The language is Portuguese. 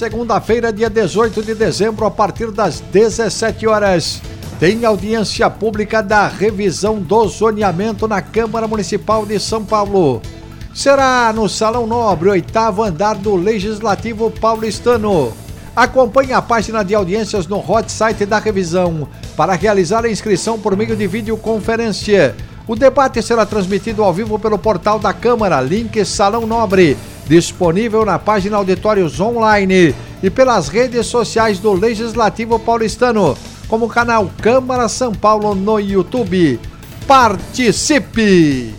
segunda-feira, dia 18 de dezembro, a partir das 17 horas. Tem audiência pública da revisão do zoneamento na Câmara Municipal de São Paulo. Será no Salão Nobre, oitavo andar do Legislativo Paulistano. Acompanhe a página de audiências no hot site da revisão para realizar a inscrição por meio de videoconferência. O debate será transmitido ao vivo pelo portal da Câmara, link Salão Nobre, disponível na página Auditórios Online e pelas redes sociais do Legislativo Paulistano, como o canal Câmara São Paulo no YouTube. Participe!